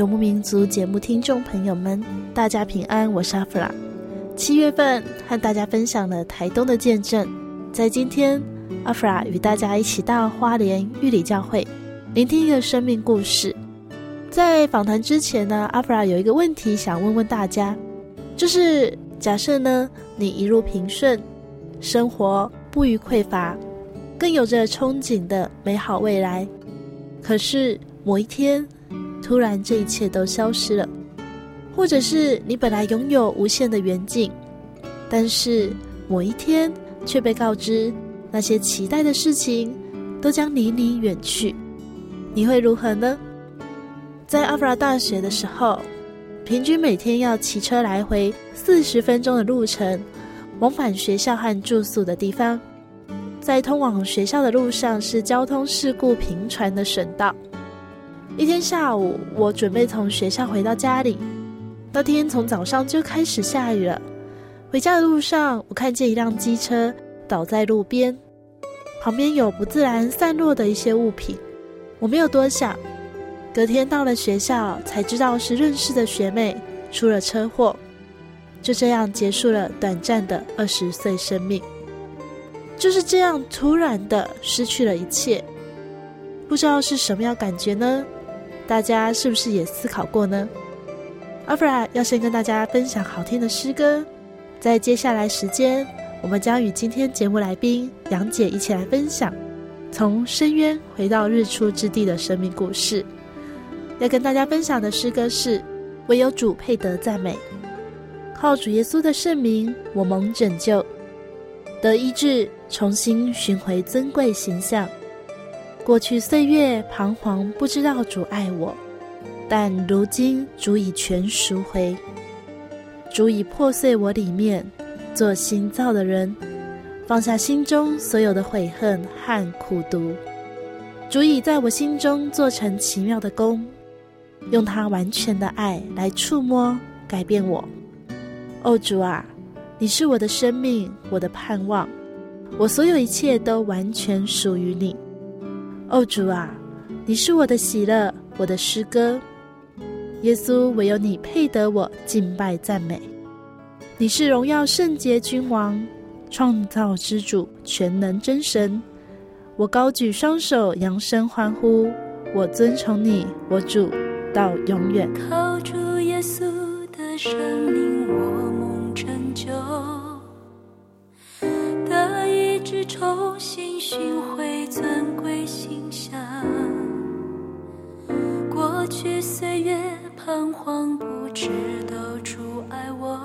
游牧民族节目听众朋友们，大家平安，我是阿弗拉。七月份和大家分享了台东的见证，在今天，阿弗拉与大家一起到花莲玉里教会，聆听一个生命故事。在访谈之前呢，阿弗拉有一个问题想问问大家，就是假设呢，你一路平顺，生活不虞匮乏，更有着憧憬的美好未来，可是，某一天，突然这一切都消失了，或者是你本来拥有无限的远景，但是某一天却被告知那些期待的事情都将离你远去，你会如何呢？在阿弗拉大学的时候，平均每天要骑车来回四十分钟的路程，往返学校和住宿的地方，在通往学校的路上是交通事故频传的省道。一天下午，我准备从学校回到家里。那天从早上就开始下雨了。回家的路上，我看见一辆机车倒在路边，旁边有不自然散落的一些物品。我没有多想，隔天到了学校才知道是认识的学妹出了车祸，就这样结束了短暂的二十岁生命。就是这样突然的失去了一切，不知道是什么样感觉呢？大家是不是也思考过呢？阿弗拉要先跟大家分享好听的诗歌，在接下来时间，我们将与今天节目来宾杨姐一起来分享从深渊回到日出之地的生命故事。要跟大家分享的诗歌是“唯有主配得赞美”，靠主耶稣的圣名，我蒙拯救，得医治，重新寻回尊贵形象。过去岁月彷徨，不知道主爱我，但如今主已全赎回，主已破碎我里面，做新造的人，放下心中所有的悔恨和苦毒，主已在我心中做成奇妙的工，用他完全的爱来触摸改变我。哦，主啊，你是我的生命，我的盼望，我所有一切都完全属于你。哦，主啊，你是我的喜乐，我的诗歌。耶稣，唯有你配得我敬拜赞美。你是荣耀圣洁君王，创造之主，全能真神。我高举双手，扬声欢呼。我尊崇你，我主，到永远。靠主耶稣的生命，重新寻回尊贵形象。过去岁月彷徨，不知道主爱我，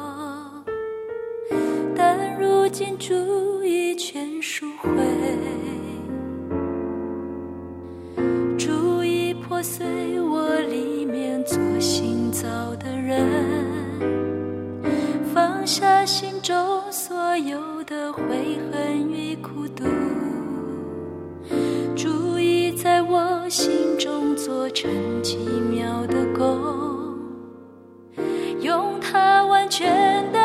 但如今主已全赎回，主已破碎我里面做新造的人。放下心中所有的悔恨与孤独，注意在我心中做成奇妙的勾，用它完全的。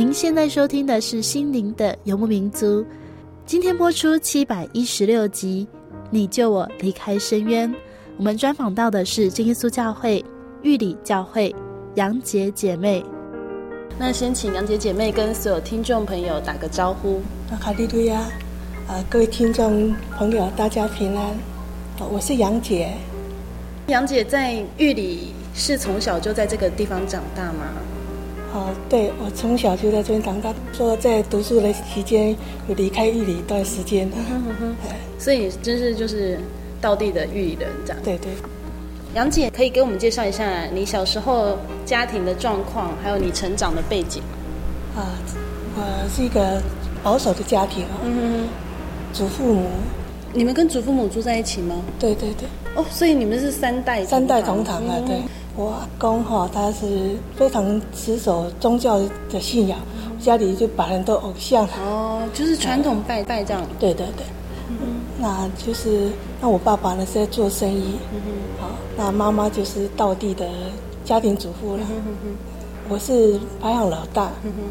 您现在收听的是《心灵的游牧民族》，今天播出七百一十六集《你救我离开深渊》。我们专访到的是真耶稣教会玉里教会杨姐姐妹。那先请杨姐姐妹跟所有听众朋友打个招呼。卡利路亚！啊，各位听众朋友，大家平安。我是杨姐。杨姐在玉里是从小就在这个地方长大吗？哦，对，我从小就在这边长大。说在读书的期间有离开玉里一段时间。所以真是就是道地的玉里人这样。对对。杨姐可以给我们介绍一下你小时候家庭的状况，还有你成长的背景。啊，我是一个保守的家庭啊。嗯。祖父母。你们跟祖父母住在一起吗？对对对。哦，所以你们是三代三代同堂啊？对。我阿公哈，他是非常持守宗教的信仰，家里就把人都偶像。哦，就是传统拜拜这样。对对对。嗯。那就是，那我爸爸呢是在做生意。嗯哼。好，那妈妈就是道地的家庭主妇了。嗯哼。我是排行老大。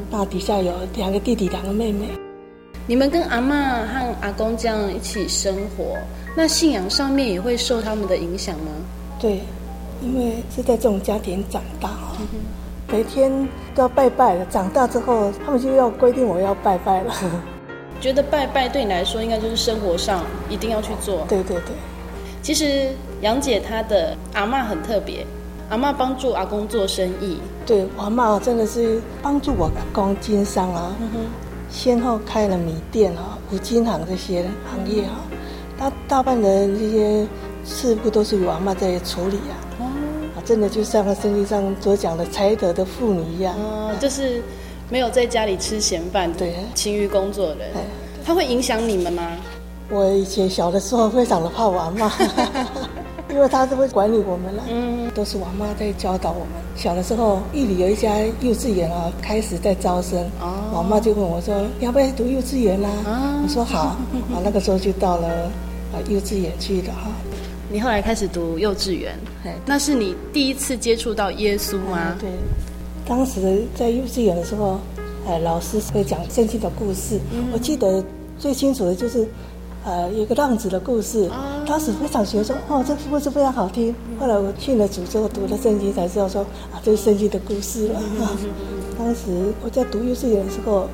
那底下有两个弟弟，两个妹妹。你们跟阿妈和阿公这样一起生活，那信仰上面也会受他们的影响吗？对，因为是在这种家庭长大哈，每天都要拜拜了。长大之后，他们就要规定我要拜拜了。觉得拜拜对你来说，应该就是生活上一定要去做。对对对。其实杨姐她的阿嬷很特别，阿嬷帮助阿公做生意。对，我阿嬷真的是帮助我阿公经商啊。嗯。先后开了米店啊、五金行这些行业啊，大大半的这些事务都是由阿妈在处理啊。真的就像圣经上所讲的才德的妇女一样。哦，就是没有在家里吃闲饭，对，勤于工作的人。他会影响你们吗？我以前小的时候非常的怕我阿嬷。因为他都会管理我们了，嗯，都是我妈在教导我们。小的时候，玉里有一家幼稚园啊，开始在招生，哦，我妈就问我说：“要不要读幼稚园啦？”啊，我说好，啊，那个时候就到了啊幼稚园去了哈。你后来开始读幼稚园，那是你第一次接触到耶稣吗？对，当时在幼稚园的时候，哎，老师会讲圣经的故事，我记得最清楚的就是。呃，有个浪子的故事，当时非常觉得说，哦，这个故事非常好听。后来我去了主之后，读了圣经才知道说，啊，这是圣经的故事了。啊、当时我在读幼稚园的时候，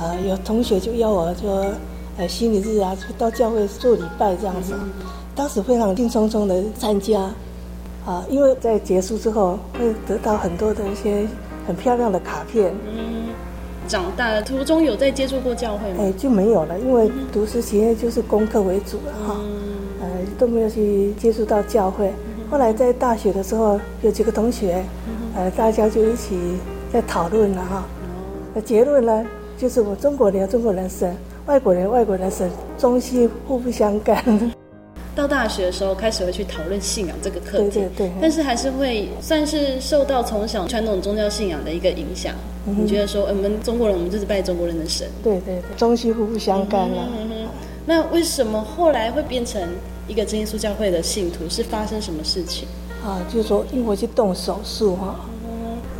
呃，有同学就邀我说，呃，星期日啊，到教会做礼拜这样子。当时非常兴冲冲的参加，啊，因为在结束之后会得到很多的一些很漂亮的卡片。长大的途中有在接触过教会吗？哎，就没有了，因为读书期间就是功课为主了哈，嗯、呃，都没有去接触到教会。嗯、后来在大学的时候，有几个同学，呃，大家就一起在讨论了哈。那、嗯、结论呢，就是我中国人中国人神，外国人外国人神，中西互不相干。到大学的时候，开始会去讨论信仰这个课题，对对对，但是还是会算是受到从小传统宗教信仰的一个影响。嗯、你觉得说，我们中国人，我们就是拜中国人的神，对对对，中西互不相干了、嗯嗯。那为什么后来会变成一个真耶稣教会的信徒？是发生什么事情？啊，就是说，因为我去动手术哈。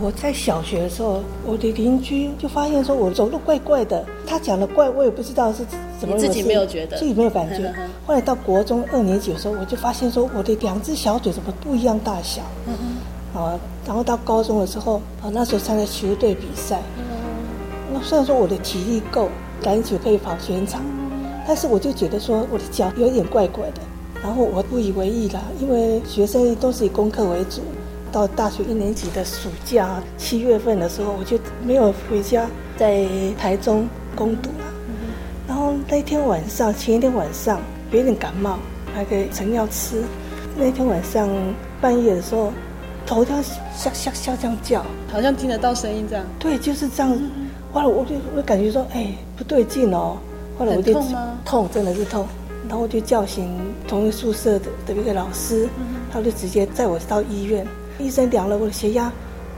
我在小学的时候，我的邻居就发现说我走路怪怪的。他讲的怪，我也不知道是怎么。自己没有觉得，自己没有感觉。后来到国中二年级的时候，我就发现说我的两只小腿怎么不一样大小。啊，然后到高中的时候，啊，那时候参加球队比赛。嗯。那虽然说我的体力够，篮球可以跑全场，但是我就觉得说我的脚有点怪怪的。然后我不以为意了，因为学生都是以功课为主。到大学一年级的暑假，七月份的时候，我就没有回家，在台中攻读了。然后那天晚上，前一天晚上有点感冒，还给成药吃。那天晚上半夜的时候，头像下下下这样叫，好像听得到声音这样。对，就是这样。后来我就我感觉说，哎，不对劲哦。后来我就痛吗？痛，真的是痛。然后我就叫醒同一宿舍的的一个老师，他就直接载我到医院。医生量了我的血压，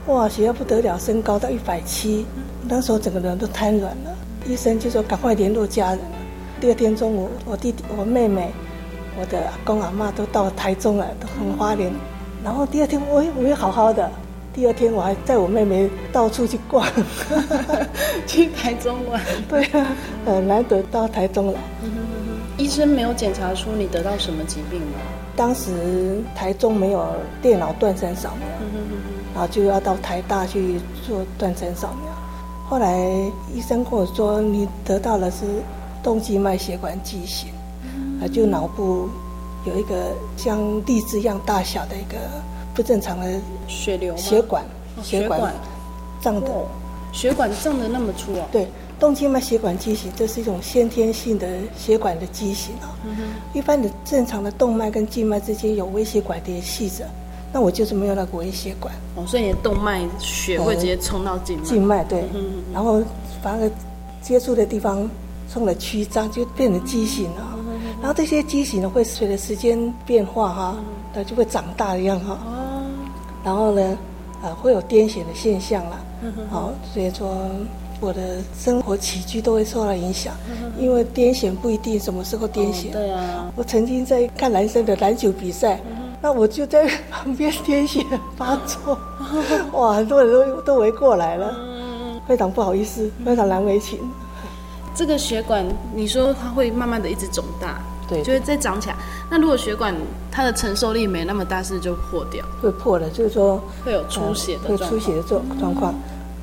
哇，血压不得了，升高到一百七。那时候整个人都瘫软了。医生就说赶快联络家人。第二天中午，我弟弟、我妹妹、我的阿公阿妈都到台中了，都很花莲。然后第二天我我也好好的。第二天我还带我妹妹到处去逛，去台中玩。对啊，很难得到台中来。医生没有检查出你得到什么疾病吗？当时台中没有电脑断层扫描，然后就要到台大去做断层扫描。后来医生跟我说，你得到的是动静脉血管畸形，啊，就脑部有一个像荔枝一样大小的一个不正常的血流血管，血管胀的，血管胀的那么粗啊？对。动静脉血管畸形，这是一种先天性的血管的畸形啊。嗯、一般的正常的动脉跟静脉之间有微血管联系着，那我就是没有那个微血管。哦，所以你的动脉血会直接冲到静脉。静脉对，嗯、哼然后把那个接触的地方冲了曲张，就变成畸形了。嗯、然后这些畸形呢，会随着时间变化哈，它、嗯、就会长大一样哈。哦。然后呢，呃，会有癫痫的现象了。嗯哼。好，所以说。我的生活起居都会受到影响，因为癫痫不一定什么时候癫痫。对啊，我曾经在看男生的篮球比赛，那我就在旁边癫痫发作，哇，很多人都都围过来了，非常不好意思，非常难为情。这个血管，你说它会慢慢的一直肿大，对，就会再长起来。那如果血管它的承受力没那么大，是不是就破掉？会破的，就是说会有出血的，会出血的状状况。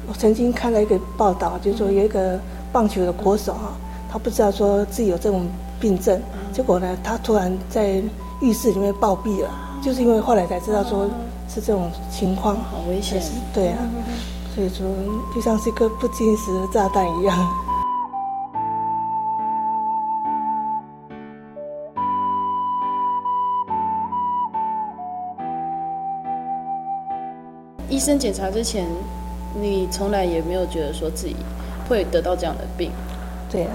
我曾经看了一个报道，就是说有一个棒球的国手哈，他不知道说自己有这种病症，结果呢，他突然在浴室里面暴毙了，就是因为后来才知道说是这种情况，好危险，对啊，所以说就像是一个不定时的炸弹一样。医生检查之前。你从来也没有觉得说自己会得到这样的病，对啊。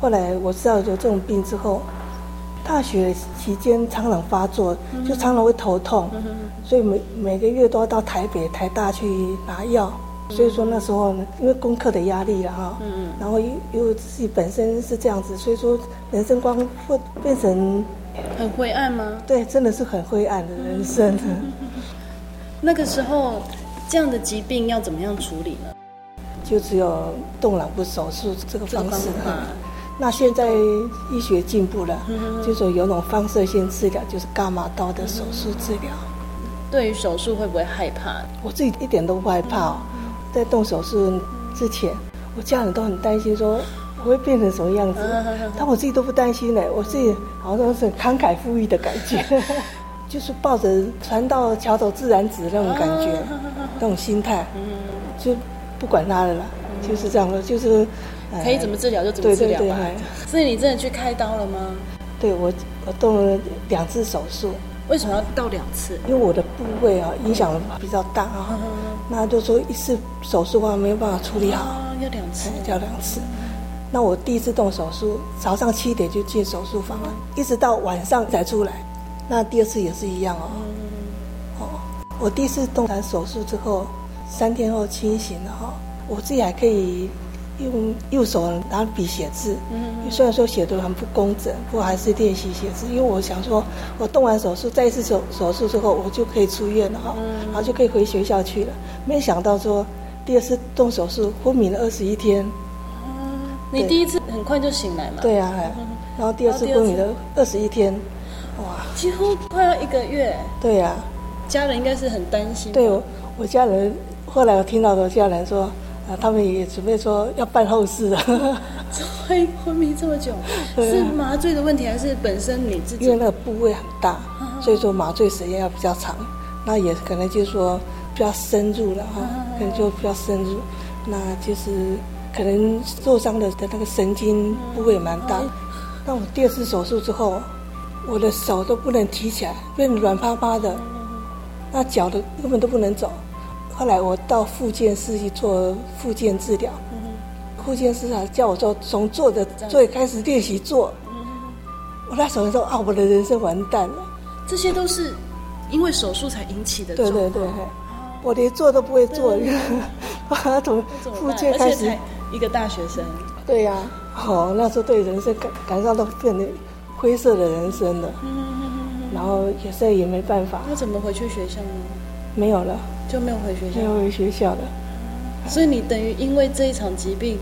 后来我知道有这种病之后，大学期间常常发作，就常常会头痛，嗯、所以每每个月都要到台北、台大去拿药。嗯、所以说那时候呢，因为功课的压力了哈，嗯嗯然后又又自己本身是这样子，所以说人生观会变成很灰暗吗？对，真的是很灰暗的人生。嗯、那个时候。这样的疾病要怎么样处理呢？就只有动脑部手术这个方式。那现在医学进步了，嗯、就说有种放射线治疗，就是伽马刀的手术治疗。对于手术会不会害怕？我自己一点都不害怕哦。在动手术之前，我家人都很担心，说我会变成什么样子。但我自己都不担心呢，我自己好像是很慷慨赴义的感觉。就是抱着船到桥头自然直那种感觉，那种心态，就不管他了啦，就是这样的，就是可以怎么治疗就怎么治疗吧。对对对，所以你真的去开刀了吗？对，我我动了两次手术。为什么要到两次？因为我的部位啊影响比较大啊，那就说一次手术的话没有办法处理好，要两次，要两次。那我第一次动手术，早上七点就进手术房了，一直到晚上才出来。那第二次也是一样哦，哦，我第一次动完手术之后，三天后清醒了哈，我自己还可以用右手拿笔写字，嗯，虽然说写的很不工整，不过还是练习写字，因为我想说，我动完手术，再一次手手术之后，我就可以出院了哈，然后就可以回学校去了。没想到说第二次动手术昏迷了二十一天，你第一次很快就醒来嘛？对啊，然后第二次昏迷了二十一天。哇，几乎快要一个月。对呀、啊，家人应该是很担心。对，我我家人后来我听到的家人说，啊，他们也准备说要办后事了。怎么会昏迷这么久，是麻醉的问题，还是本身你自己？因为那个部位很大，所以说麻醉时间要比较长。那也可能就是说比较深入了哈，可能就比较深入，那就是可能受伤的的那个神经部位也蛮大。那我第二次手术之后。我的手都不能提起来，变软趴趴的，那脚的根本都不能走。后来我到复健室去做复健治疗，复健师啊叫我说从坐的最开始练习坐。我那时候说啊，我的人生完蛋了。这些都是因为手术才引起的。对对对，我连坐都不会坐，我 从复健开始。一个大学生。对呀，哦，那时候对人生感感受到变得。灰色的人生了，然后也是也没办法。那怎么回去学校呢？没有了，就没有回学校，没有回学校了。所以你等于因为这一场疾病，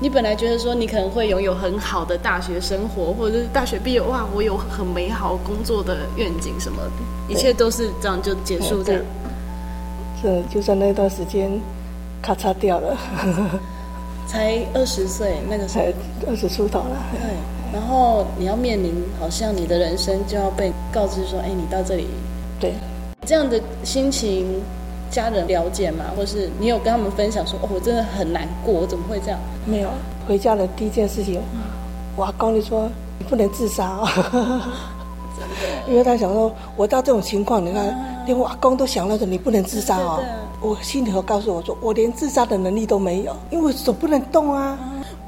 你本来觉得说你可能会拥有很好的大学生活，或者是大学毕业，哇，我有很美好工作的愿景什么的，一切都是这样就结束这样。这就算那段时间咔嚓掉了，才二十岁那个时候，二十出头了。对，然后你要面临，好像你的人生就要被告知说，哎，你到这里，对，这样的心情。家人了解吗？或是你有跟他们分享说，哦，我真的很难过，我怎么会这样？没有，回家的第一件事情，我阿公就说你不能自杀 因为他想说，我到这种情况，你看，连我阿公都想到说你不能自杀哦，我心里头告诉我说，我连自杀的能力都没有，因为我手不能动啊。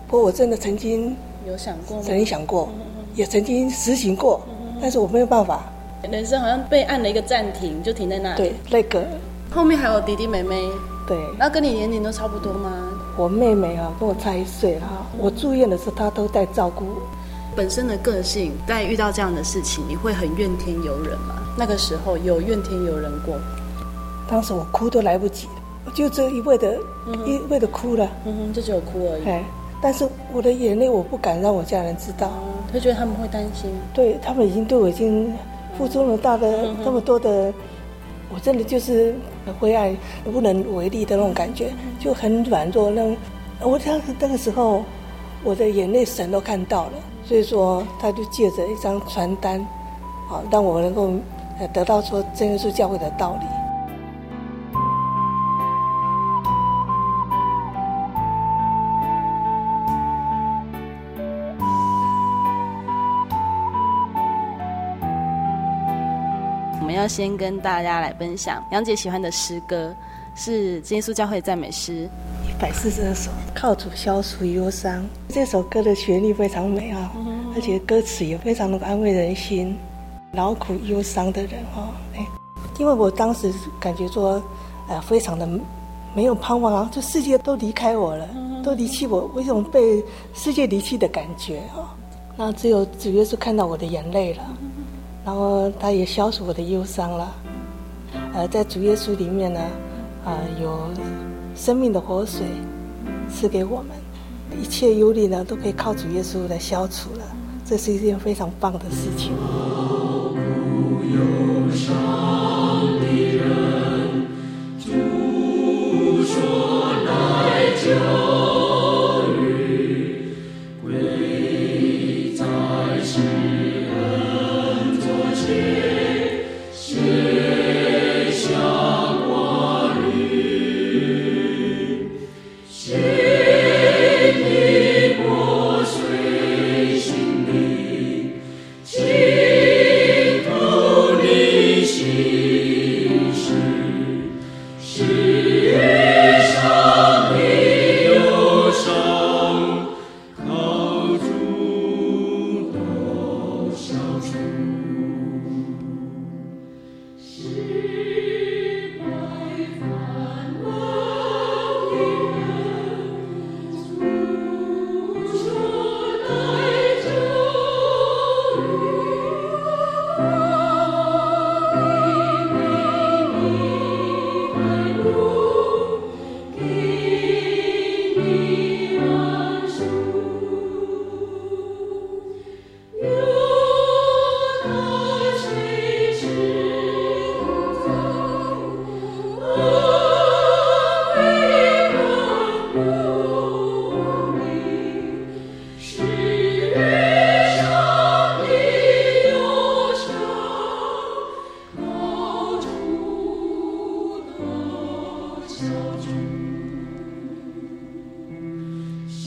不过我真的曾经有想过吗，曾经想过，也曾经实行过，但是我没有办法，人生好像被按了一个暂停，就停在那里。对，那个。后面还有弟弟妹妹，对，那跟你年龄都差不多吗？我妹妹啊，跟我差一岁哈。我住院的时候，她都在照顾我。本身的个性，在遇到这样的事情，你会很怨天尤人吗？那个时候有怨天尤人过？当时我哭都来不及，我就这一味的，嗯、一味的哭了，嗯哼，就只有哭而已。哎，但是我的眼泪我不敢让我家人知道，他、嗯、觉得他们会担心。对，他们已经对我已经付出了大的、嗯、这么多的。我真的就是灰暗、无能为力的那种感觉，就很软弱。那我当时那个时候，我的眼泪神都看到了，所以说他就借着一张传单，啊，让我能够得到说真耶稣教会的道理。先跟大家来分享杨姐喜欢的诗歌，是真耶稣教会赞美诗一百四十二首，靠主消除忧伤。这首歌的旋律非常美啊，而且歌词也非常能够安慰人心，劳苦忧伤的人哈。哎，因为我当时感觉说，呃，非常的没有盼望，就世界都离开我了，都离弃我，为什么被世界离弃的感觉啊？那只有主耶稣看到我的眼泪了。然后他也消除我的忧伤了，呃，在主耶稣里面呢，啊、有生命的活水赐给我们，一切忧虑呢都可以靠主耶稣来消除了，这是一件非常棒的事情。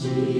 she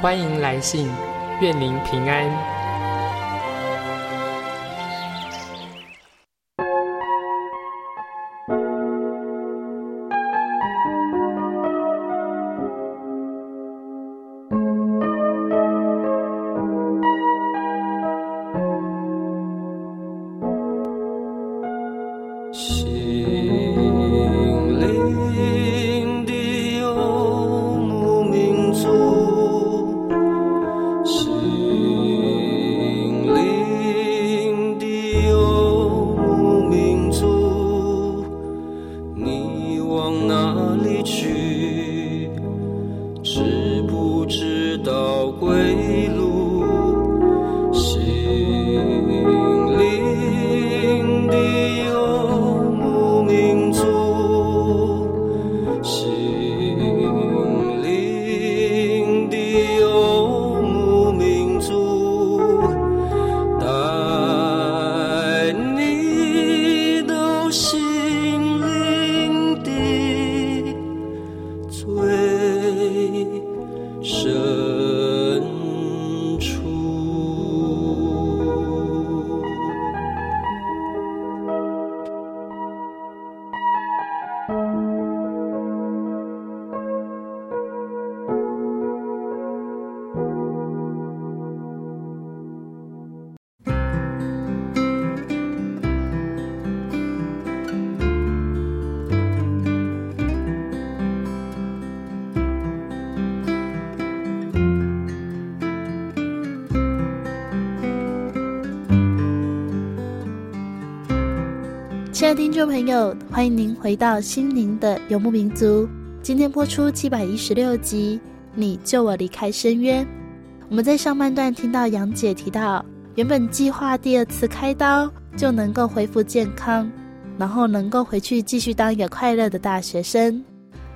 欢迎来信，愿您平安。回到心灵的游牧民族。今天播出七百一十六集，你救我离开深渊。我们在上半段听到杨姐提到，原本计划第二次开刀就能够恢复健康，然后能够回去继续当一个快乐的大学生。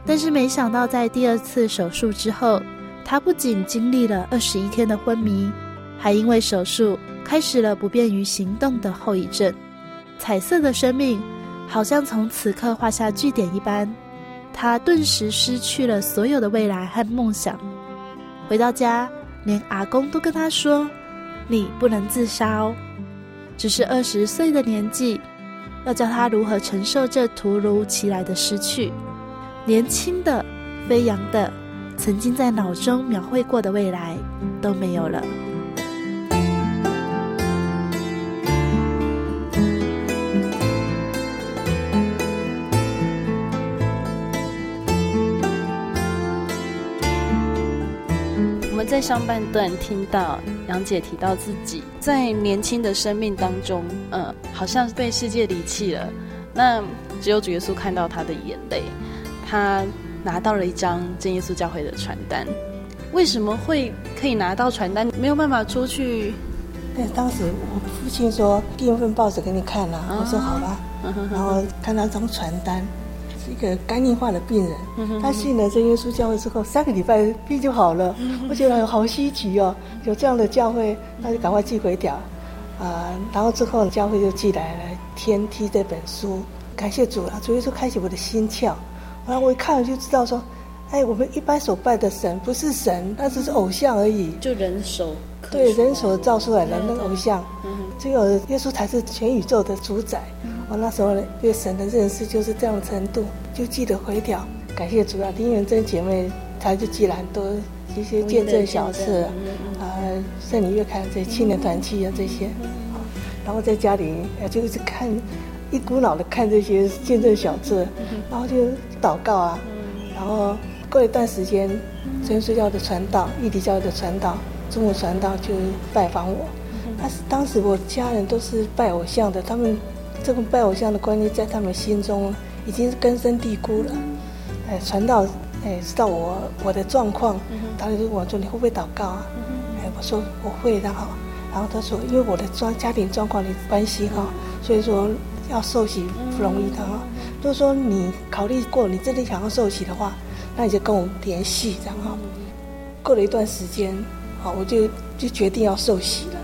但是没想到，在第二次手术之后，她不仅经历了二十一天的昏迷，还因为手术开始了不便于行动的后遗症。彩色的生命，好像从此刻画下句点一般，他顿时失去了所有的未来和梦想。回到家，连阿公都跟他说：“你不能自杀哦。”只是二十岁的年纪，要教他如何承受这突如其来的失去，年轻的、飞扬的，曾经在脑中描绘过的未来都没有了。在上半段听到杨姐提到自己在年轻的生命当中，嗯，好像被世界离弃了。那只有主耶稣看到他的眼泪，他拿到了一张真耶稣教会的传单。为什么会可以拿到传单？没有办法出去？对，当时我父亲说订一份报纸给你看了，啊，我说好吧，然后看到张传单。一个肝硬化的病人，他信了真耶稣教会之后，三个礼拜病就好了。我觉得好稀奇哦，有这样的教会，那就赶快寄回掉。啊、呃，然后之后教会就寄来了《天梯》这本书，感谢主啊，主耶稣开启我的心窍。然后我一看就知道说，哎，我们一般所拜的神不是神，那只是偶像而已。就人手对人手造出来的那个偶像，只有耶稣才是全宇宙的主宰。我那时候对神的认识就是这样的程度，就记得回调。感谢主啊，丁元珍姐妹，她就寄了很多一些见证小事啊，圣礼月刊这些青年团契啊这些，然后在家里就是看，一股脑的看这些见证小事，然后就祷告啊，然后过一段时间，真耶稣教的传道、异地教的传道、中国传道就拜访我，但是当时我家人都是拜偶像的，他们。这个拜偶像的观念在他们心中已经是根深蒂固了。哎，传到哎，知道我我的状况，他就问我说，你会不会祷告啊？哎，我说我会，然后然后他说，因为我的状家庭状况的关系哈，所以说要受洗不容易的哈。如果说你考虑过，你真的想要受洗的话，那你就跟我联系，这样哈。过了一段时间，好，我就就决定要受洗了。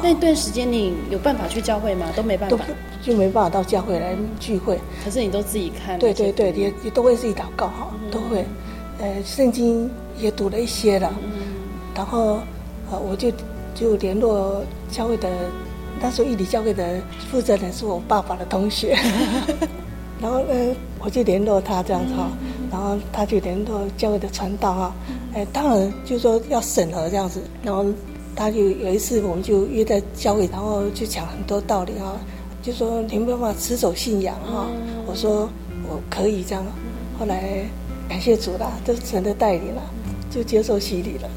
那段时间你有办法去教会吗？都没办法，就没办法到教会来聚会。可是你都自己看，对对对，也也都会自己祷告哈，都会。呃，圣经也读了一些了，然后呃，我就就联络教会的，那时候义理教会的负责人是我爸爸的同学，然后呃，我就联络他这样子哈，然后他就联络教会的传道哈，哎，当然就是说要审核这样子，然后。他就有一次，我们就约在教会，然后就讲很多道理啊，就说你没办法持守信仰哈。我说我可以这样。后来感谢主啦，都是神的带领了，就接受洗礼了。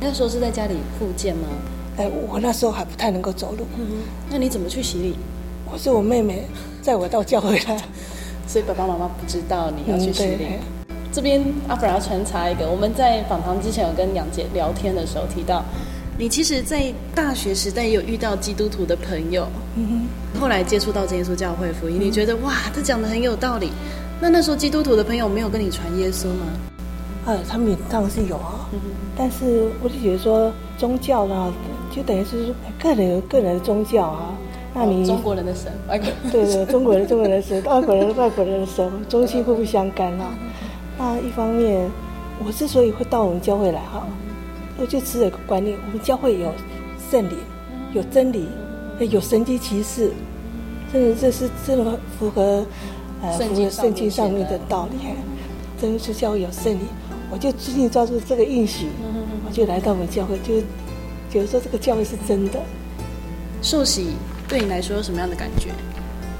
那时候是在家里复健吗？哎，我那时候还不太能够走路。嗯，那你怎么去洗礼？我是我妹妹载我到教会来，所以爸爸妈妈不知道你要去洗礼。嗯，这边阿弗拉要穿插一个，我们在访谈之前有跟杨姐聊天的时候提到。你其实，在大学时代也有遇到基督徒的朋友，嗯哼，后来接触到真耶稣教会福音，嗯、你觉得哇，他讲的很有道理。那那时候基督徒的朋友没有跟你传耶稣吗？呃，他们当然是有啊，嗯、但是我就觉得说宗教呢，就等于是个人个人的宗教啊。那你、哦、中国人的神，外国对对，中国人中国人的神，外国人外国人的神，中西互不相干啊。那一方面，我之所以会到我们教会来哈。我就持有一个观念，我们教会有圣灵，有真理，有神迹奇事，真的这是真的符合呃符合圣经上面的道理。真的是教会有圣灵，我就紧紧抓住这个应许，我就来到我们教会，就觉得说这个教会是真的。受洗对你来说有什么样的感觉？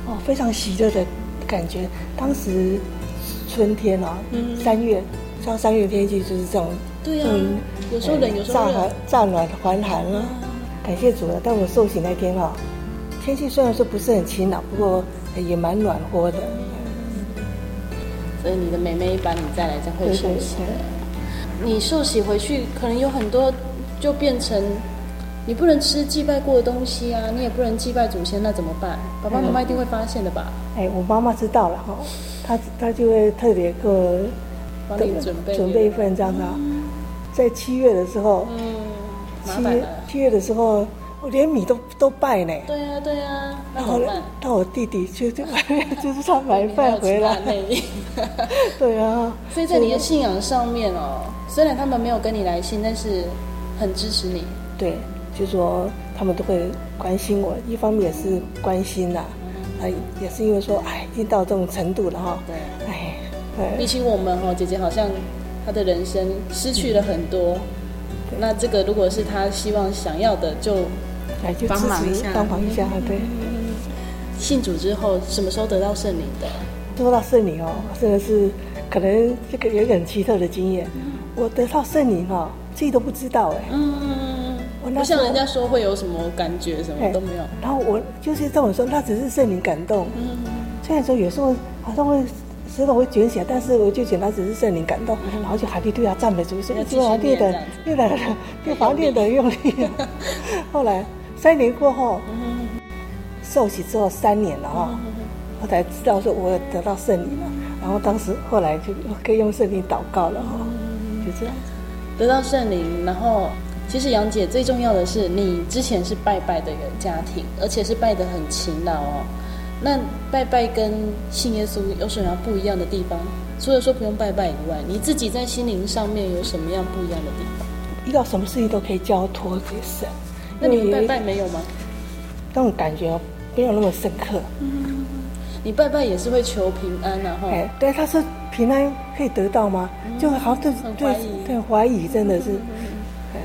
哦，非常喜乐的感觉。当时春天啊，三月，像三月天气就是这种。对呀、啊，嗯、有时候冷，有时候热，乍暖还寒了。感谢主了。但我受洗那天哈，天气虽然说不是很晴朗，不过也蛮暖和的。所以你的妹妹把你带来教会受洗。你受洗回去，可能有很多就变成你不能吃祭拜过的东西啊，你也不能祭拜祖先，那怎么办？爸爸妈妈一定会发现的吧？哎，我妈妈知道了哈，她她就会特别给我帮你准备准备一份这样的。在七月的时候，嗯，七月七月的时候，我连米都都拜呢。对呀、啊，对呀、啊。然后到我弟弟就就 就是他买饭回来。对啊。所以在你的信仰上面哦，虽然他们没有跟你来信，但是很支持你。对，就是说他们都会关心我，一方面也是关心呐，啊，也是因为说，哎，已经到这种程度了哈。对。哎，比起我们哦，姐姐好像。他的人生失去了很多，嗯、那这个如果是他希望想要的，就来就帮忙一下，帮忙一下，对。信主之后，什么时候得到圣灵的？得到圣灵哦，真的是可能这个有一个很奇特的经验。嗯、我得到圣灵哦，自己都不知道哎。嗯嗯嗯。我那不像人家说会有什么感觉，什么都没有。然后我就是这么说，那只是圣灵感动。嗯嗯。虽然说有时候好像会。知道我会卷起来，但是我就觉得他只是圣灵感动，然后就还得对他赞美主，说一直往练的，越来越把练的用力。后来三年过后，受洗之后三年了哈，我才知道说我得到圣灵了。然后当时后来就可以用圣灵祷告了哈，就这样子得到圣灵。然后其实杨姐最重要的是，你之前是拜拜的一个家庭，而且是拜得很勤劳哦。那拜拜跟信耶稣有什么样不一样的地方？除了说不用拜拜以外，你自己在心灵上面有什么样不一样的地方？遇到什么事情都可以交托给神。那你们拜拜没有吗？那种感觉没有那么深刻。嗯，你拜拜也是会求平安啊？哈。哎，对，他说平安可以得到吗？嗯、就好像对对对怀疑，真的是。嗯，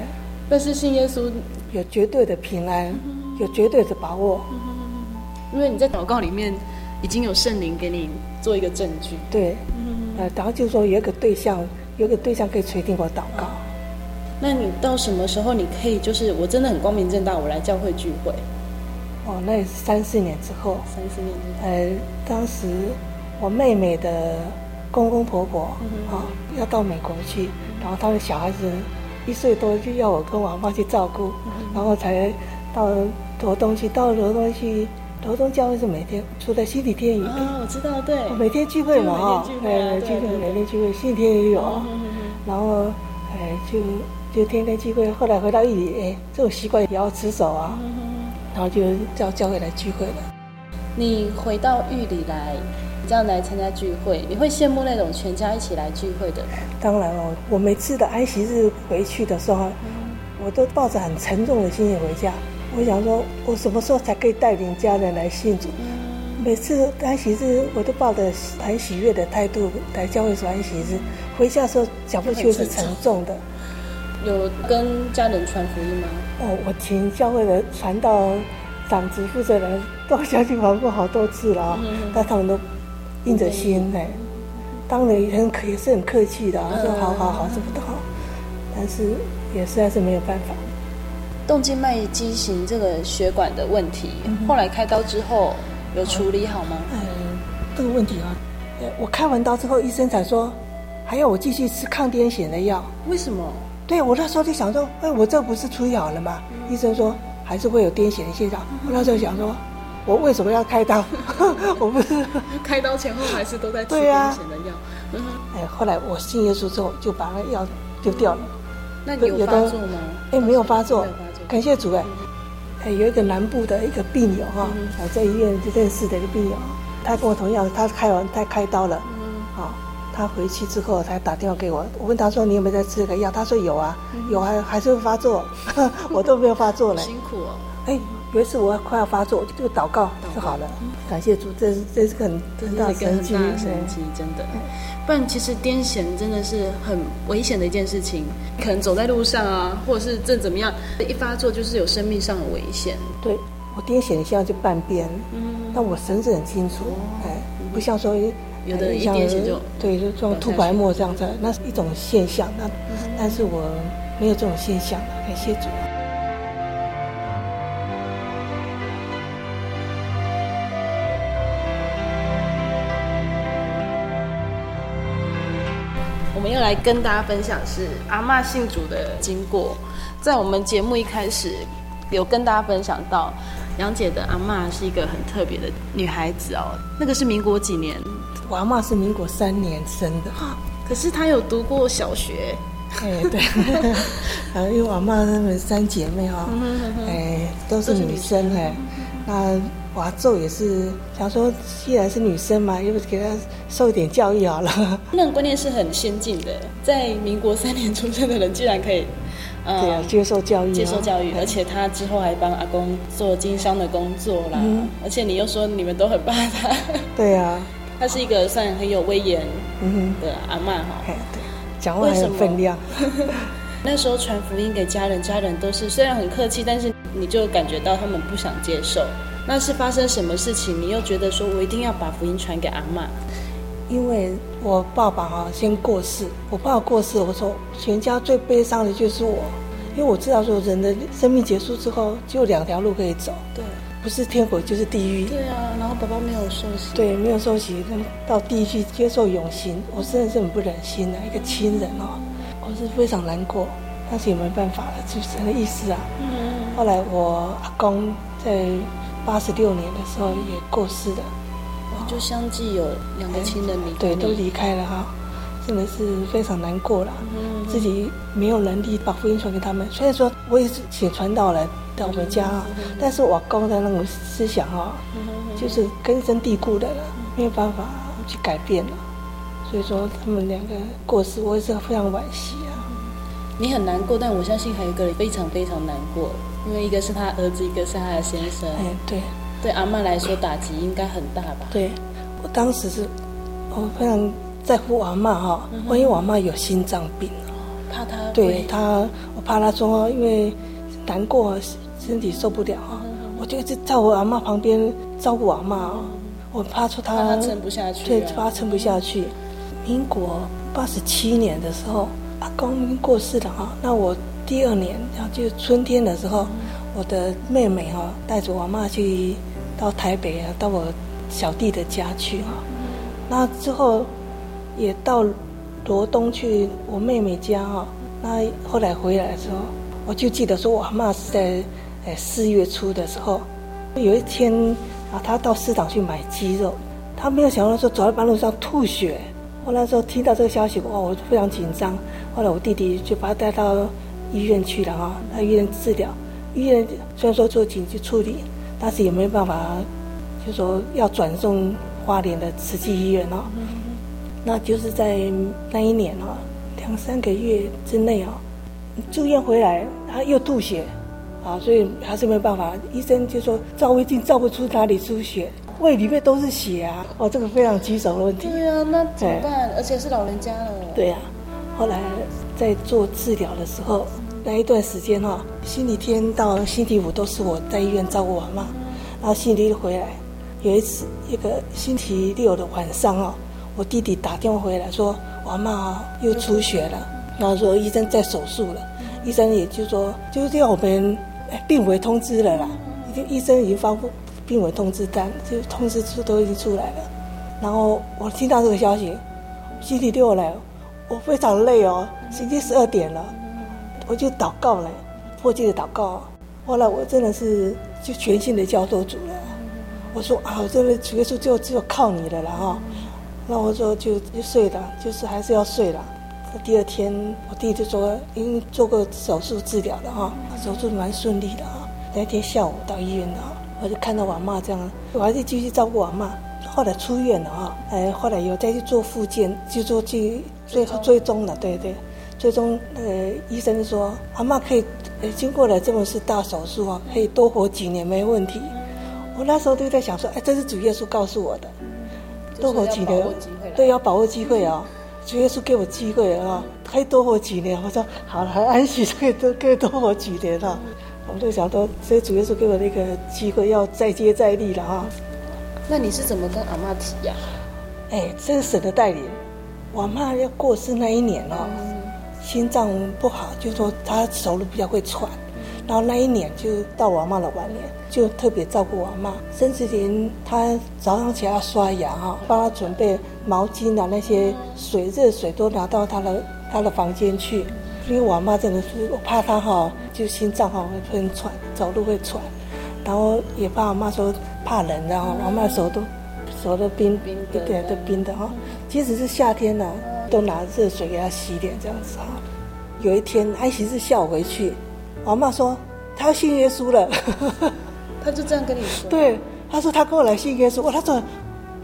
但是信耶稣有绝对的平安，有绝对的把握。因为你在祷告里面已经有圣灵给你做一个证据，对，嗯，呃，然后就说有一个对象，有一个对象可以垂听我祷告。那你到什么时候你可以就是我真的很光明正大，我来教会聚会？哦，那也是三四年之后。三四年之后。呃，当时我妹妹的公公婆婆啊、哦、要到美国去，然后他们小孩子一岁多就要我跟我妈去照顾，然后才到罗东去。到罗东去，罗东教会是每天除了星期天有，哦，我知道，对，每天聚会嘛哈，对，聚会每天聚会，星期天也有，然后哎就就天天聚会。后来回到玉里，哎，这种习惯也要持守啊，然后就叫教会来聚会了。你回到玉里来。这样来参加聚会，你会羡慕那种全家一起来聚会的吗？当然了，我每次的安息日回去的时候，嗯、我都抱着很沉重的心情回家。我想说，我什么时候才可以带领家人来信主？嗯、每次安息日，我都抱着很喜悦的态度来教会说安息日。回家的时候，脚步却是沉重的。有跟家人传福音吗？哦，我请教会的传道长子负责人到家去跑过好多次了，嗯、但他们都。硬着心哎，当然也很客，也是很客气的，说好好好，这不好，但是也实在是没有办法。动静脉畸形这个血管的问题，后来开刀之后有处理好吗？嗯，这个问题啊，我开完刀之后，医生才说还要我继续吃抗癫痫的药。为什么？对，我那时候就想说，哎，我这不是处理好了吗？医生说还是会有癫痫的现象。我那时候想说。我为什么要开刀？我不是开刀前后还是都在吃癫痫的药。嗯、哎，后来我信耶稣之后，就把那药丢掉了。那你有发作吗？哎，没有发作。感谢主哎。哎，有一个南部的一个病友哈，啊、在医院就认识的一个病友，他跟我同样，他开完他开刀了。嗯。啊、哦，他回去之后才打电话给我，我问他说：“你有没有在吃这个药？”他说：“有啊，嗯、有还还是会发作。”我都没有发作嘞。辛苦哦。哎。有一次我快要发作，就祷告就好了。感谢主，这是这是个很很大的神迹，神迹真的。不然其实癫痫真的是很危险的一件事情，可能走在路上啊，或者是正怎么样，一发作就是有生命上的危险。对，我癫痫的现在就半边，嗯，但我神志很清楚，哎，不像说有的人一癫痫就对，就装吐白沫这样子，那是一种现象。那但是我没有这种现象，感谢主。来跟大家分享是阿嬷信主的经过。在我们节目一开始有跟大家分享到，杨姐的阿嬷是一个很特别的女孩子哦。那个是民国几年？我阿妈是民国三年生的。可是她有读过小学。哎，对。因为我阿嬷她们三姐妹哈，哎，都是女生哎。那我做也是想说，既然是女生嘛，要不给她受一点教育好了。那种观念是很先进的，在民国三年出生的人，居然可以，呃，对啊，接受教育，接受教育，而且他之后还帮阿公做经商的工作啦。嗯，而且你又说你们都很怕他，对啊，他是一个算很有威严的阿妈哈。对，讲话很有分量。那时候传福音给家人，家人都是虽然很客气，但是你就感觉到他们不想接受。那是发生什么事情？你又觉得说我一定要把福音传给阿妈？因为我爸爸哈先过世，我爸爸过世，我说全家最悲伤的就是我，因为我知道说人的生命结束之后就两条路可以走，对，不是天国就是地狱。对啊，然后爸爸没有受洗，对，没有受洗，到地狱去接受永刑，我真的是很不忍心的一个亲人哦，我是非常难过。但是也没办法了，就是这个意思啊。嗯。后来我阿公在八十六年的时候也过世了，就相继有两个亲人离开。对，都离开了哈，真的是非常难过了。嗯。自己没有能力把福音传给他们，虽然说我也是请传道来到我们家啊，但是我阿公的那种思想哈，就是根深蒂固的了，没有办法去改变了。所以说他们两个过世，我也是非常惋惜啊。你很难过，但我相信还有一个人非常非常难过，因为一个是他儿子，一个是他的先生。哎，对，对阿妈来说打击应该很大吧？对，我当时是，我非常在乎阿嬷哈，因为我阿妈有心脏病，怕她，对她，我怕她说因为难过，身体受不了哈，我就一直在我阿妈旁边照顾我阿嬷，我怕说她撑不下去，对，怕他撑不下去。民国八十七年的时候。阿公过世了哈，那我第二年，然后就春天的时候，我的妹妹哈带着我妈去到台北啊，到我小弟的家去哈。那之后也到罗东去我妹妹家哈。那后来回来的时候，我就记得说，我阿嬷是在呃四月初的时候，有一天啊，她到市场去买鸡肉，她没有想到说走在半路上吐血。我那时候听到这个消息，哇，我非常紧张。后来我弟弟就把她带到医院去了哈，到医院治疗。医院虽然说做紧急处理，但是也没办法，就说要转送花莲的慈济医院哦。那就是在那一年哦，两三个月之内哦，住院回来他又吐血，啊，所以还是没有办法。医生就说照胃镜照不出哪里出血。胃里面都是血啊！哦，这个非常棘手的问题。对啊，那怎么办？而且是老人家了。对呀、啊，后来在做治疗的时候，那一段时间哈、星期天到星期五都是我在医院照顾我妈，然后星期六回来。有一次，一个星期六的晚上哦，我弟弟打电话回来说，我妈又出血了，然后说医生在手术了，医生也就说就是要我们病危通知了啦，已经医生已经发布。病危通知单，就通知书都已经出来了。然后我听到这个消息，星期六来，我非常累哦，已经十二点了，我就祷告了，迫切的祷告。后来我真的是就全心的交托主了。我说啊，我真的主耶稣就只有靠你了了哈。那我说就就睡了，就是还是要睡了。第二天我弟就说，因为做过手术治疗的哈，手术蛮顺利的哈。那天下午到医院了。我就看到我妈这样，我还是继续照顾我妈。后来出院了啊，哎，后来有再去做复健，就做去最后追踪了，对对，最终呃医生说阿妈可以，呃经过了这么次大手术啊，可以多活几年没问题。我那时候就在想说，哎，这是主耶稣告诉我的，多活几年，对，要把握机会啊，主耶稣给我机会啊，可以多活几年。我说好了，很安息，可以多可以多活几年了。我就想说，所以主耶稣给我那个机会，要再接再厉了啊。那你是怎么跟阿妈提呀？哎，这是神的带领。我妈要过世那一年哦，嗯、心脏不好，就说她走路比较会喘。然后那一年就到我阿嬷的晚年，就特别照顾我阿嬷，甚至连她早上起来要刷牙哈，帮她准备毛巾啊，那些水热水都拿到她的她的房间去。因为我妈真的是，我怕她哈，就心脏哈会很喘，走路会喘，然后也怕我妈说怕冷，然后我妈手都手都冰冰的，对，都冰的哈。即使是夏天呢，都拿热水给他洗脸这样子哈。有一天安息日下午回去，我妈说她要信耶稣了，她就这样跟你说？对，她说她跟我来信耶稣，我她说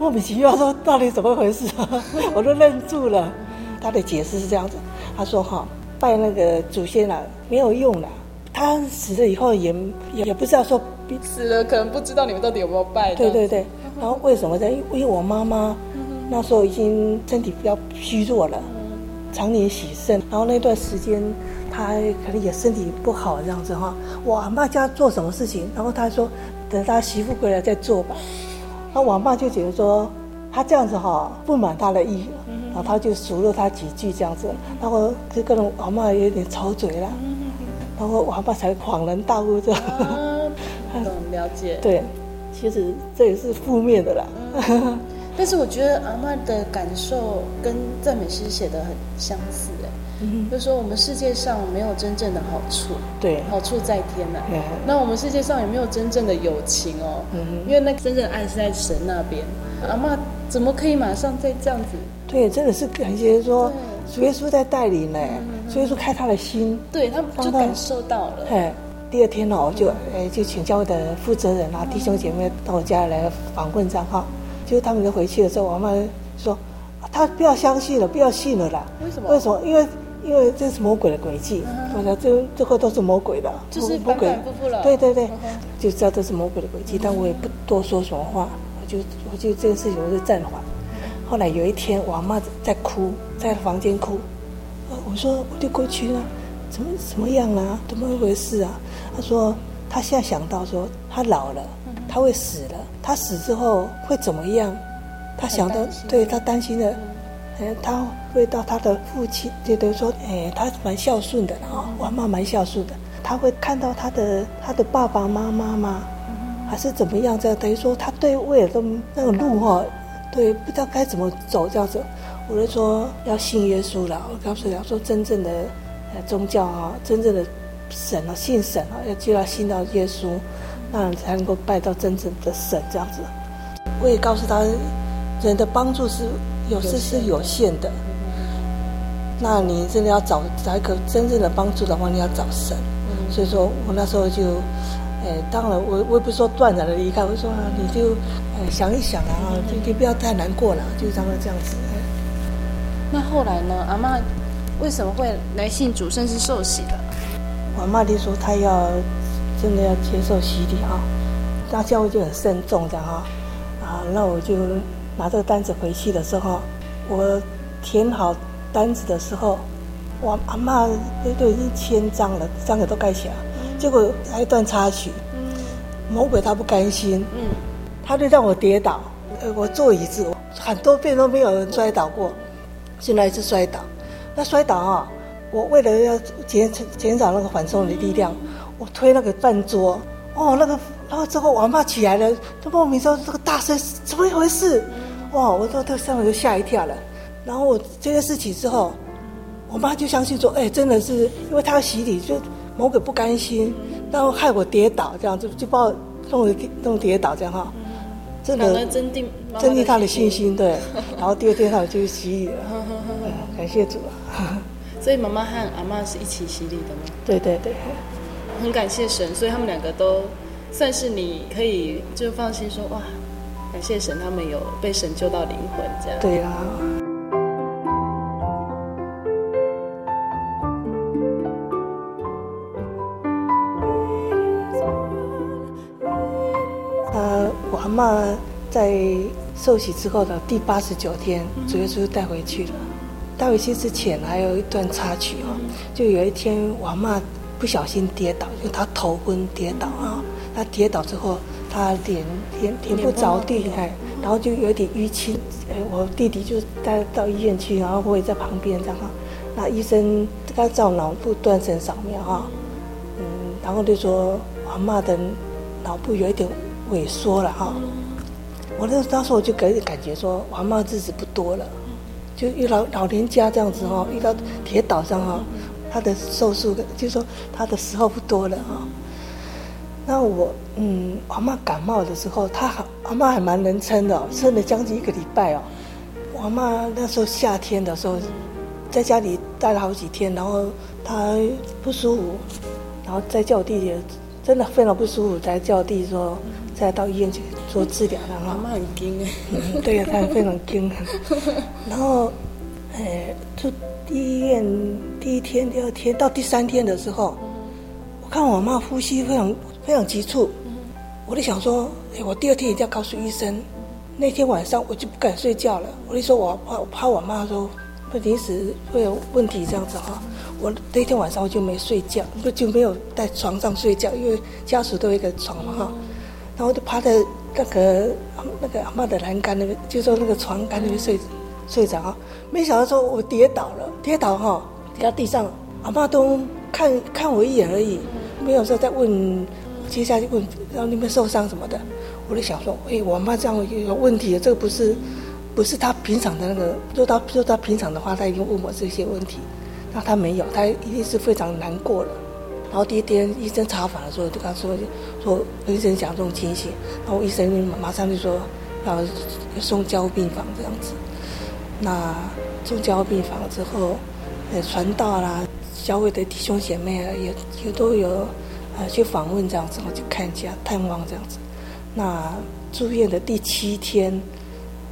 莫名其妙说到底怎么回事，我都愣住了。她的解释是这样子，她说哈。拜那个祖先了，没有用了。他死了以后也也也不知道说死了，可能不知道你们到底有没有拜。对对对。然后为什么呢？因为我妈妈那时候已经身体比较虚弱了，常年洗肾。然后那段时间他可能也身体不好这样子哈。我阿妈家做什么事情，然后他说等他媳妇回来再做吧。然后我阿嬷就觉得说他这样子哈不满他的意。然后他就数落他几句这样子，然后就跟我阿嬷有点吵嘴了，然后我阿嬷才恍然大悟这样。很了解。对，其实这也是负面的啦。但是我觉得阿嬷的感受跟赞美诗写的很相似哎，嗯、就是说我们世界上没有真正的好处，对，好处在天呐、啊。嗯、那我们世界上也没有真正的友情哦，嗯、因为那个真正的爱是在神那边。阿嬷怎么可以马上再这样子？对，真的是感觉说，主耶稣在带领呢，主耶稣开他的心，对他就感受到了。哎，第二天呢，我就哎就请教会的负责人啊，弟兄姐妹到我家来访问这样哈。就他们就回去的时候，我妈说，他不要相信了，不要信了啦。为什么？为什么？因为因为这是魔鬼的诡计。我说这这个都是魔鬼的，就是魔鬼。对对对，就知道这是魔鬼的诡计，但我也不多说什么话，我就我就这件事情我就暂缓。后来有一天，我阿嬷在哭，在房间哭。我说我就过去了，怎么怎么样啊？怎么回事啊？她说她现在想到说她老了，她会死了，他死之后会怎么样？他想到，对他担心的，哎，他会到他的父亲，就等于说，哎，他蛮孝顺的啊，我阿嬷蛮孝顺的，他会看到他的他的爸爸妈妈吗？还是怎么样？这样等于说他对未来的那个路哈。对，不知道该怎么走这样子，我就说要信耶稣了。我告诉他说，真正的呃宗教啊，真正的神啊，信神啊，要就要信到耶稣，那你才能够拜到真正的神这样子。我也告诉他，人的帮助是有时是有限的。那你真的要找找一个真正的帮助的话，你要找神。所以说我那时候就，呃，当然我我也不是说断然的离开，我说啊，你就呃想一想啊，就你不要太难过了，就让他这样子。那后来呢？阿嬷为什么会来信主，甚至受洗的？我阿嬷就说她要真的要接受洗礼哈，那教会就很慎重这样哈。啊，那我就拿这个单子回去的时候，我填好单子的时候，我阿妈都都已经签章了，章也都盖起来，结果来一段插曲，魔鬼他不甘心，嗯，他就让我跌倒，呃，我坐椅子，很多遍都没有人摔倒过。现在一次摔倒，那摔倒啊！我为了要减减少那个缓冲的力量，我推那个饭桌，哦，那个，然后之后我妈起来了，就莫名说这个大声怎么一回事？哇！我都都上面就吓一跳了。然后我这件事情之后，我妈就相信说，哎，真的是因为她要洗礼，就某个不甘心，然后害我跌倒，这样就就把我弄弄跌倒这样哈。真的增进增进他的信心，对。然后第二天他就洗礼了，感谢主啊！所以妈妈和阿妈是一起洗礼的吗？对对对，很感谢神，所以他们两个都算是你可以就放心说哇，感谢神，他们有被神救到灵魂这样。对啊。妈在受洗之后的第八十九天，主耶稣带回去了。带回去之前还有一段插曲哦，就有一天我阿妈不小心跌倒，就他头昏跌倒啊。他跌倒之后，他脸脸脸不着地，哎，然后就有点淤青。哎，我弟弟就带到医院去，然后我也在旁边这样哈。那医生给他照脑部断层扫描哈，嗯，然后就说我妈的脑部有一点。萎缩了哈，我那当时我就给感觉说，我妈日子不多了，就遇到老年家这样子哈，遇到跌倒上哈，他的寿数就是说他的时候不多了啊。那我嗯，我妈感冒的时候，她好，我妈还蛮能撑的，撑了将近一个礼拜哦。我妈那时候夏天的时候，在家里待了好几天，然后她不舒服，然后再叫我弟弟，真的非常不舒服，才叫我弟弟说。再到医院去做治疗，然后妈妈很惊哎，对呀，他非常惊。然后，哎，医院第一天、第二天到第三天的时候，我看我妈呼吸非常非常急促，我就想说，哎，我第二天一定要告诉医生。那天晚上我就不敢睡觉了，我就说我怕我怕我妈说会临时会有问题这样子哈。我那天晚上我就没睡觉，不就没有在床上睡觉，因为家属都有一个床嘛哈。然后就趴在那个那个阿嬷的栏杆那边，就说那个床杆那边睡睡着。没想到说我跌倒了，跌倒哈，跌到地上，阿嬷都看看我一眼而已，没有说再问，接下去问，然后你们受伤什么的。我就想说，哎，我妈这样有问题，这个不是不是她平常的那个，做到做到平常的话，她已经问我这些问题，那她没有，她一定是非常难过了。然后第一天医生查房的时候，就跟他说说医生讲这种情形，然后医生马上就说要送交病房这样子。那送交病房之后，呃，传道啦，教会的弟兄姐妹啊，也也都有呃去访问这样子，我去看一下探望这样子。那住院的第七天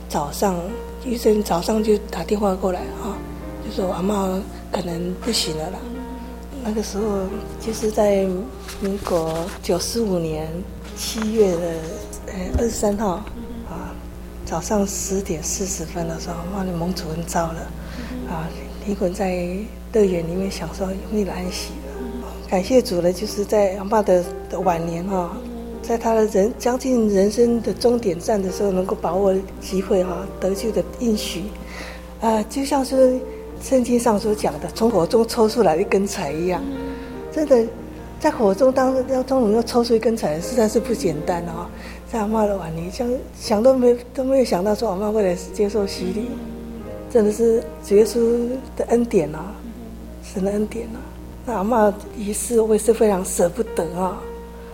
早上，医生早上就打电话过来啊，就说阿嬷可能不行了啦。那个时候就是在民国九十五年七月的呃二十三号，早上十点四十分的时候，哇，你蒙主恩召了啊，灵魂在乐园里面享受永远的安息了。感谢主呢，就是在阿嬷的的晚年哈，在他的人将近人生的终点站的时候，能够把握机会哈，得救的应许啊，就像是。圣经上所讲的，从火中抽出来一根柴一样，真的，在火中当当中能够抽出一根柴，实在是不简单哦。在阿嬷的晚年，想想都没都没有想到说阿嬷会来接受洗礼。真的是主耶稣的恩典啊，神的恩典啊。那阿嬷离世，我也是非常舍不得啊。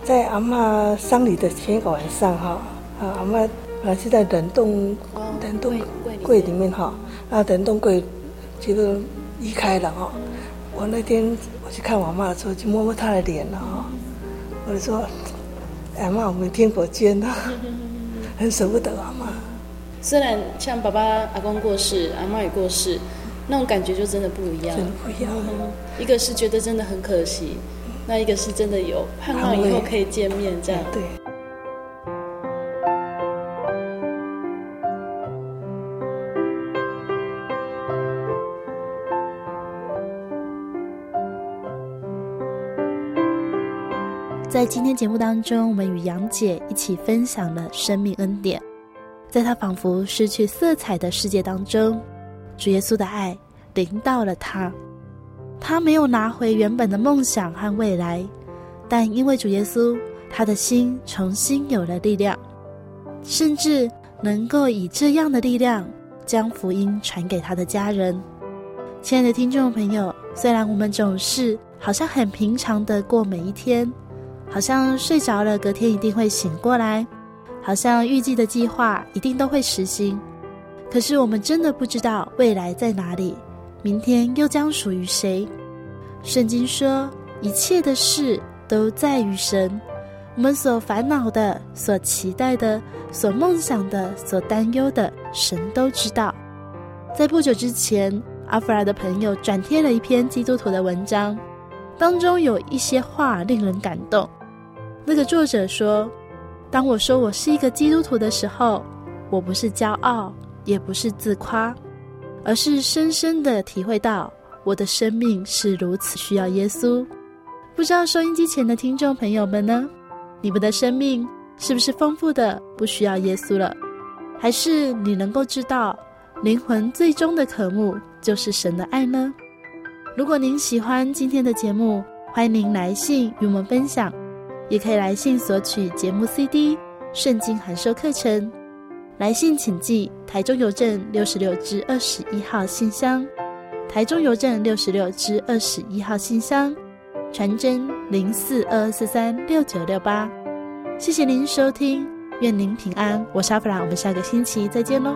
在阿嬷丧礼的前一个晚上哈，啊，阿嬷还是在冷冻冷冻柜里面哈，那冷冻柜就移开了哈。我那天我去看我阿嬷的时候，就摸摸她的脸了哈。我就说，阿妈，我们天国见了，很舍不得阿妈。虽然像爸爸、阿公过世，阿妈也过世，那种感觉就真的不一样。真的不一样。一个是觉得真的很可惜，那一个是真的有盼望以后可以见面这样。对。在今天节目当中，我们与杨姐一起分享了生命恩典。在他仿佛失去色彩的世界当中，主耶稣的爱临到了他。他没有拿回原本的梦想和未来，但因为主耶稣，他的心重新有了力量，甚至能够以这样的力量将福音传给他的家人。亲爱的听众朋友，虽然我们总是好像很平常的过每一天，好像睡着了，隔天一定会醒过来。好像预计的计划一定都会实行，可是我们真的不知道未来在哪里，明天又将属于谁？圣经说，一切的事都在于神。我们所烦恼的、所期待的、所梦想的、所担忧的，神都知道。在不久之前，阿弗拉的朋友转贴了一篇基督徒的文章，当中有一些话令人感动。那个作者说。当我说我是一个基督徒的时候，我不是骄傲，也不是自夸，而是深深的体会到我的生命是如此需要耶稣。不知道收音机前的听众朋友们呢？你们的生命是不是丰富的不需要耶稣了？还是你能够知道灵魂最终的渴慕就是神的爱呢？如果您喜欢今天的节目，欢迎您来信与我们分享。也可以来信索取节目 CD、圣经函授课程。来信请寄台中邮政六十六至二十一号信箱，台中邮政六十六至二十一号信箱，传真零四二二四三六九六八。谢谢您收听，愿您平安。我是阿弗拉，我们下个星期再见喽。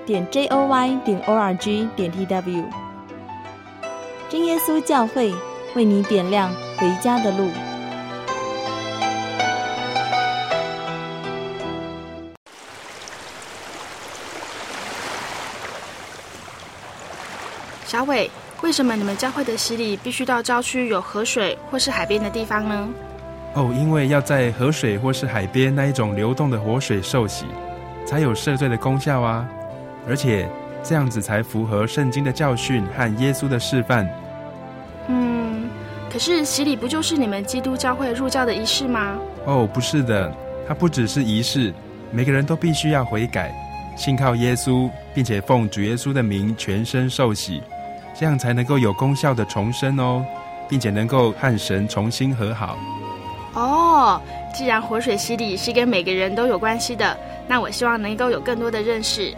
点 j o y 点 o r g 点 t w，真耶稣教会为你点亮回家的路。小伟，为什么你们教会的洗礼必须到郊区有河水或是海边的地方呢？哦，因为要在河水或是海边那一种流动的活水受洗，才有赦罪的功效啊！而且这样子才符合圣经的教训和耶稣的示范。嗯，可是洗礼不就是你们基督教会入教的仪式吗？哦，不是的，它不只是仪式，每个人都必须要悔改，信靠耶稣，并且奉主耶稣的名全身受洗，这样才能够有功效的重生哦，并且能够和神重新和好。哦，既然活水洗礼是跟每个人都有关系的，那我希望能够有更多的认识。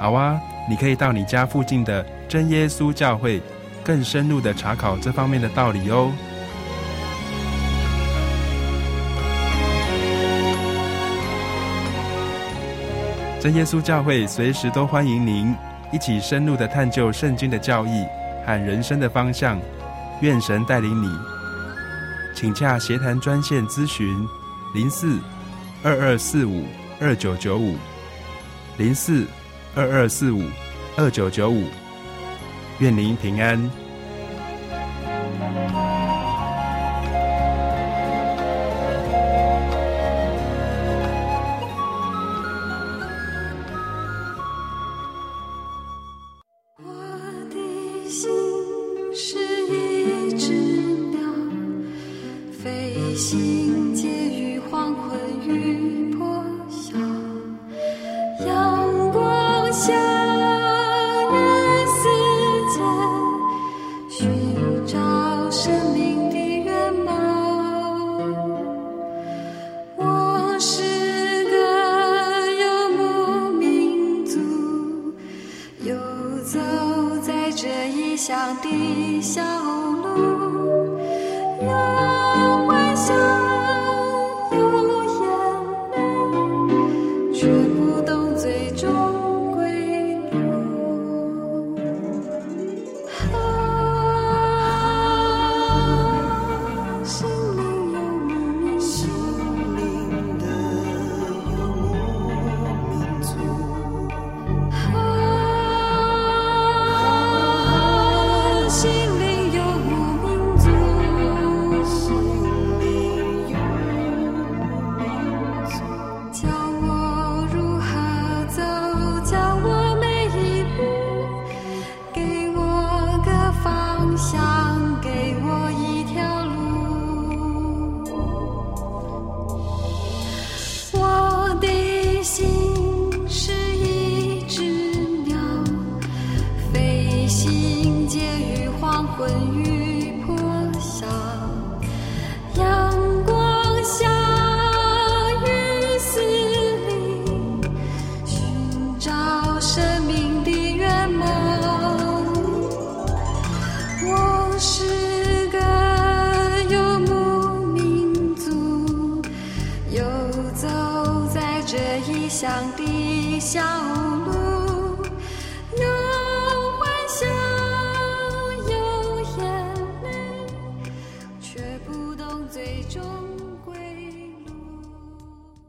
好啊，你可以到你家附近的真耶稣教会，更深入的查考这方面的道理哦。真耶稣教会随时都欢迎您一起深入的探究圣经的教义和人生的方向，愿神带领你。请洽协谈专线咨询：零四二二四五二九九五，零四二二四五二九九五。愿您平安。